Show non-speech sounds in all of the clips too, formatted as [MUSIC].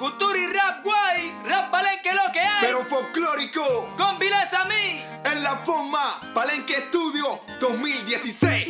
Cultura y rap guay, rap palenque lo que hay. Pero folclórico, con Viles a mí. En la forma, Palenque Estudio 2016.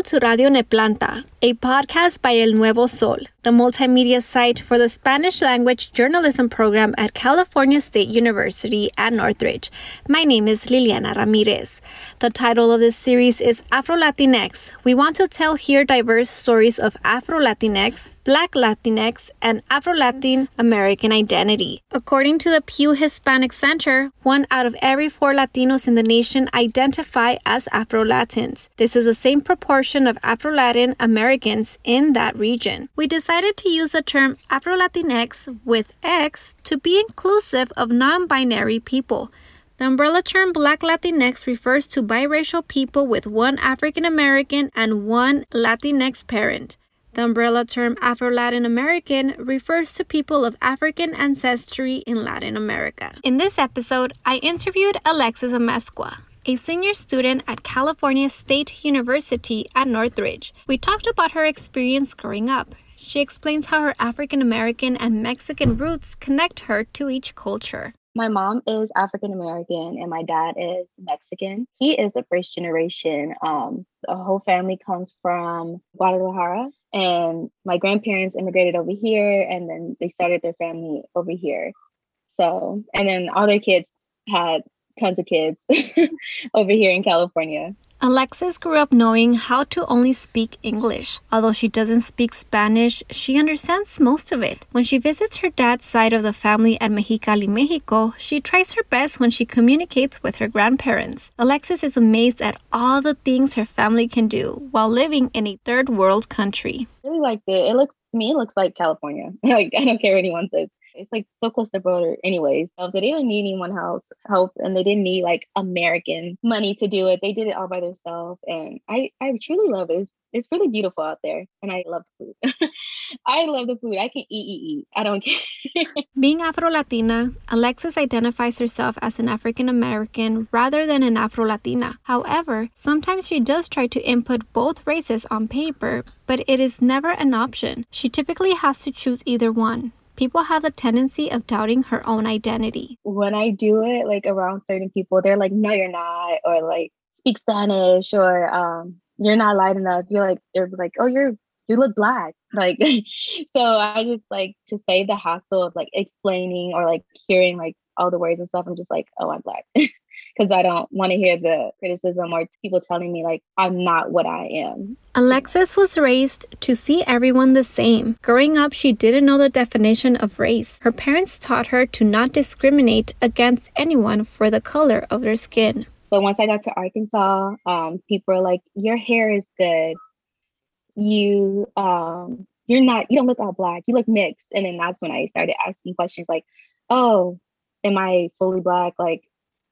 Welcome to Radio Nepantla, a podcast by El Nuevo Sol, the multimedia site for the Spanish language journalism program at California State University at Northridge. My name is Liliana Ramirez. The title of this series is Afro Latinx. We want to tell here diverse stories of Afro Latinx Black Latinx, and Afro Latin American identity. According to the Pew Hispanic Center, one out of every four Latinos in the nation identify as Afro Latins. This is the same proportion of Afro Latin Americans in that region. We decided to use the term Afro Latinx with X to be inclusive of non binary people. The umbrella term Black Latinx refers to biracial people with one African American and one Latinx parent. The umbrella term Afro Latin American refers to people of African ancestry in Latin America. In this episode, I interviewed Alexis Amezcua, a senior student at California State University at Northridge. We talked about her experience growing up. She explains how her African American and Mexican roots connect her to each culture. My mom is African American and my dad is Mexican. He is a first generation. Um, the whole family comes from Guadalajara, and my grandparents immigrated over here and then they started their family over here. So and then all their kids had tons of kids [LAUGHS] over here in california Alexis grew up knowing how to only speak English. Although she doesn't speak Spanish, she understands most of it. When she visits her dad's side of the family at Mexicali, Mexico, she tries her best when she communicates with her grandparents. Alexis is amazed at all the things her family can do while living in a third world country. I really liked it. It looks to me, it looks like California. [LAUGHS] like I don't care what anyone says it's like so close to border anyways. So they didn't need anyone else help and they didn't need like American money to do it. They did it all by themselves. And I, I truly love it. It's, it's really beautiful out there. And I love food. [LAUGHS] I love the food. I can eat, eat, eat. I don't [LAUGHS] care. Being Afro Latina, Alexis identifies herself as an African American rather than an Afro Latina. However, sometimes she does try to input both races on paper, but it is never an option. She typically has to choose either one people have a tendency of doubting her own identity. When I do it, like around certain people, they're like, no, you're not, or like, speak Spanish, or um, you're not light enough. You're like, they're like, oh, you're, you look black. [LAUGHS] Like, so I just like to save the hassle of like explaining or like hearing like all the words and stuff. I'm just like, oh, I'm black. [LAUGHS] because I don't want to hear the criticism or people telling me like I'm not what I am. Alexis was raised to see everyone the same. Growing up, she didn't know the definition of race. Her parents taught her to not discriminate against anyone for the color of their skin. But once I got to Arkansas, um, people were like, "Your hair is good. You um, you're not. You don't look all black. You look mixed." And then that's when I started asking questions like, "Oh, am I fully black? Like,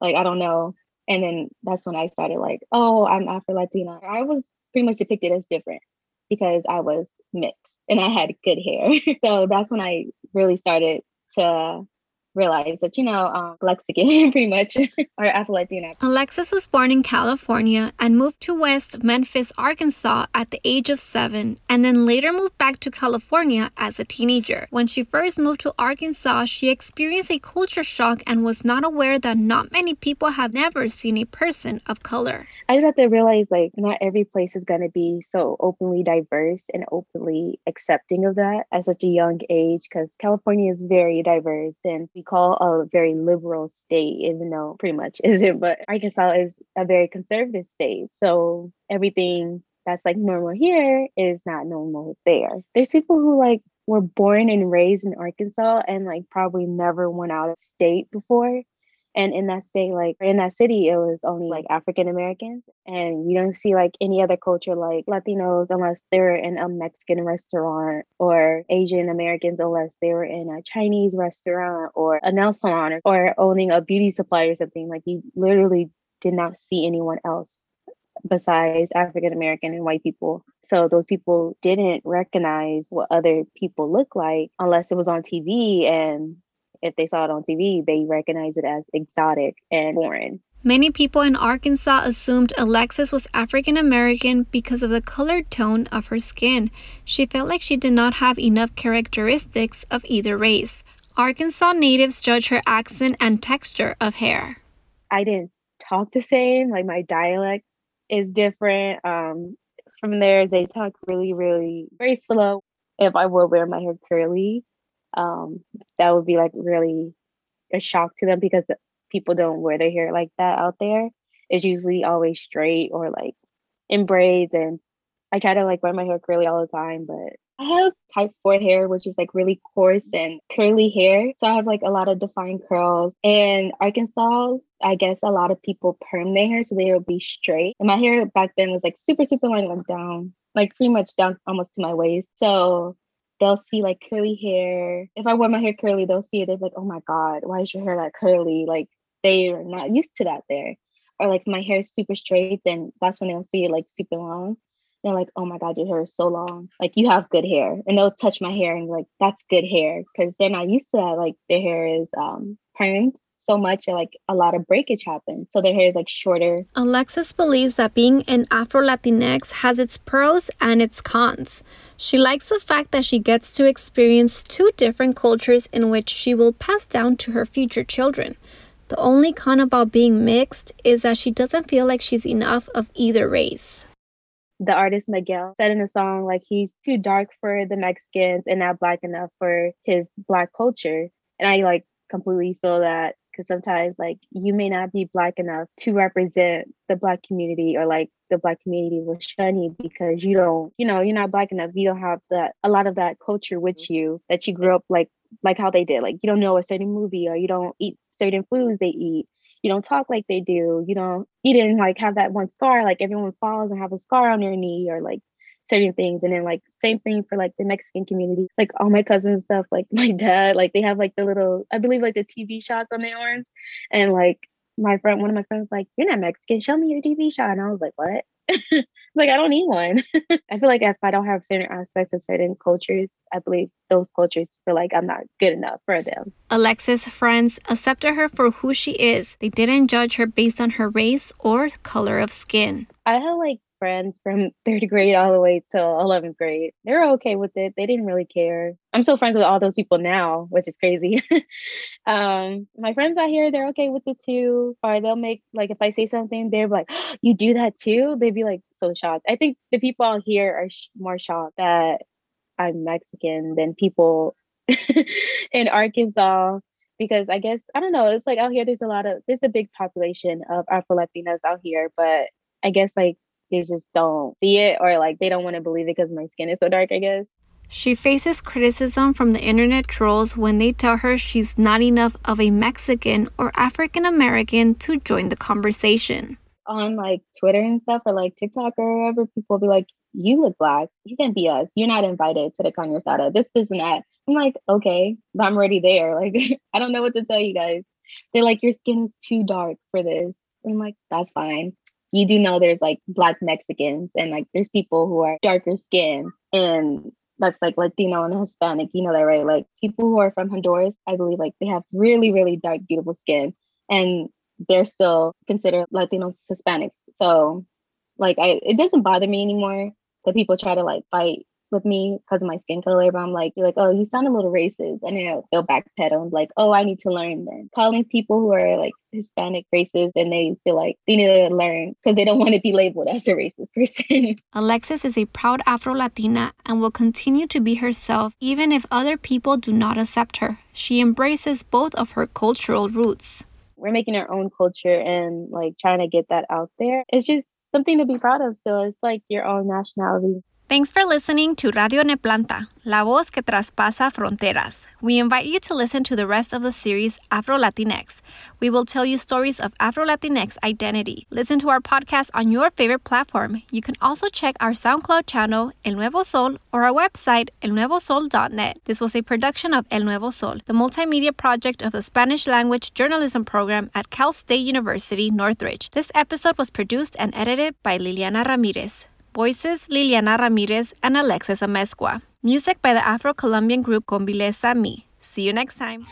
like, I don't know. And then that's when I started like, oh, I'm Afro Latina. I was pretty much depicted as different because I was mixed and I had good hair. [LAUGHS] so that's when I really started to realized that, you know, um, Blaxican [LAUGHS] pretty much, or Afro Latina. Alexis was born in California and moved to West Memphis, Arkansas at the age of seven, and then later moved back to California as a teenager. When she first moved to Arkansas, she experienced a culture shock and was not aware that not many people have never seen a person of color. I just have to realize, like, not every place is going to be so openly diverse and openly accepting of that at such a young age, because California is very diverse and we call a very liberal state, even though pretty much [LAUGHS] isn't, but Arkansas is a very conservative state. So everything that's like normal here is not normal there. There's people who like were born and raised in Arkansas and like probably never went out of state before and in that state, like in that city, it was only like African Americans. And you don't see like any other culture like Latinos unless they're in a Mexican restaurant or Asian Americans unless they were in a Chinese restaurant or a nail salon or, or owning a beauty supply or something. Like you literally did not see anyone else besides African American and white people. So those people didn't recognize what other people look like unless it was on TV. And if they saw it on TV, they recognized it as exotic and foreign. Many people in Arkansas assumed Alexis was African American because of the colored tone of her skin. She felt like she did not have enough characteristics of either race. Arkansas natives judge her accent and texture of hair. I didn't talk the same, like my dialect is different. Um, from there, they talk really, really very slow. If I were wear my hair curly, um, that would be like really a shock to them because people don't wear their hair like that out there. It's usually always straight or like in braids. And I try to like wear my hair curly all the time, but I have type 4 hair, which is like really coarse and curly hair. So I have like a lot of defined curls. And Arkansas, I guess a lot of people perm their hair so they'll be straight. And my hair back then was like super, super long, like down, like pretty much down almost to my waist. So they'll see like curly hair. If I wear my hair curly, they'll see it. They're like, oh my God, why is your hair that curly? Like they are not used to that there. Or like my hair is super straight, then that's when they'll see it like super long. They're like, oh my God, your hair is so long. Like you have good hair. And they'll touch my hair and like, that's good hair. Cause they're not used to that. Like their hair is um permed so much like a lot of breakage happens. So their hair is like shorter. Alexis believes that being an Afro Latinx has its pros and its cons. She likes the fact that she gets to experience two different cultures in which she will pass down to her future children. The only con about being mixed is that she doesn't feel like she's enough of either race. The artist Miguel said in the song, like, he's too dark for the Mexicans and not black enough for his black culture. And I like completely feel that because sometimes like you may not be black enough to represent the black community or like the black community will shun you because you don't you know you're not black enough. You don't have that a lot of that culture with mm-hmm. you that you grew up like like how they did. Like you don't know a certain movie or you don't eat certain foods they eat. You don't talk like they do. You know you didn't like have that one scar like everyone falls and have a scar on their knee or like certain things. And then like same thing for like the Mexican community. Like all my cousins stuff, like [LAUGHS] my dad, like they have like the little I believe like the TB shots on their arms. And like my friend, one of my friends like, You're not Mexican, show me your TB shot. And I was like, What? [LAUGHS] like I don't need one. [LAUGHS] I feel like if I don't have certain aspects of certain cultures, I believe those cultures feel like I'm not good enough for them. Alexis' friends accepted her for who she is. They didn't judge her based on her race or color of skin. I have like friends from [LAUGHS] third grade all the way till 11th grade. They were okay with it. They didn't really care. I'm still friends with all those people now, which is crazy. [LAUGHS] um, my friends out here, they're okay with it too. Or they'll make, like, if I say something, they're like, oh, [GASPS] you do that too? They'd be like so shocked. I think the people out here are sh- more shocked that I'm Mexican than people [LAUGHS] in Arkansas because I guess I don't know. It's like out here, there's a lot of there's a big population of Afro Latinas out here, but I guess like they just don't see it or like they don't want to believe it because my skin is so dark, I guess. She faces criticism from the internet trolls when they tell her she's not enough of a Mexican or African American to join the conversation. On like Twitter and stuff or like TikTok or wherever, people be like, You look black. You can't be us. You're not invited to the Carne Asada. This, this, and that. I'm like, Okay, but I'm already there. [LAUGHS] Like, I don't know what to tell you guys. They're like, Your skin is too dark for this. I'm like, That's fine you do know there's like black Mexicans and like there's people who are darker skin and that's like Latino and Hispanic, you know that right? Like people who are from Honduras, I believe like they have really, really dark, beautiful skin and they're still considered Latinos, Hispanics. So like I it doesn't bother me anymore that people try to like fight with me because of my skin color, but I'm like, you're like, oh, you sound a little racist. And then they'll backpedal and like, oh, I need to learn then. Calling people who are like Hispanic racist and they feel like they need to learn because they don't want to be labeled as a racist [LAUGHS] person. Alexis is a proud Afro Latina and will continue to be herself even if other people do not accept her. She embraces both of her cultural roots. We're making our own culture and like trying to get that out there. It's just something to be proud of So It's like your own nationality. Thanks for listening to Radio Nepantla, la voz que traspasa fronteras. We invite you to listen to the rest of the series Afro Latinx. We will tell you stories of Afro Latinx identity. Listen to our podcast on your favorite platform. You can also check our SoundCloud channel, El Nuevo Sol, or our website, elnuevosol.net. This was a production of El Nuevo Sol, the multimedia project of the Spanish language journalism program at Cal State University, Northridge. This episode was produced and edited by Liliana Ramirez. Voices Liliana Ramirez and Alexis Amezcua. Music by the Afro Colombian group Combilesa Mi. See you next time.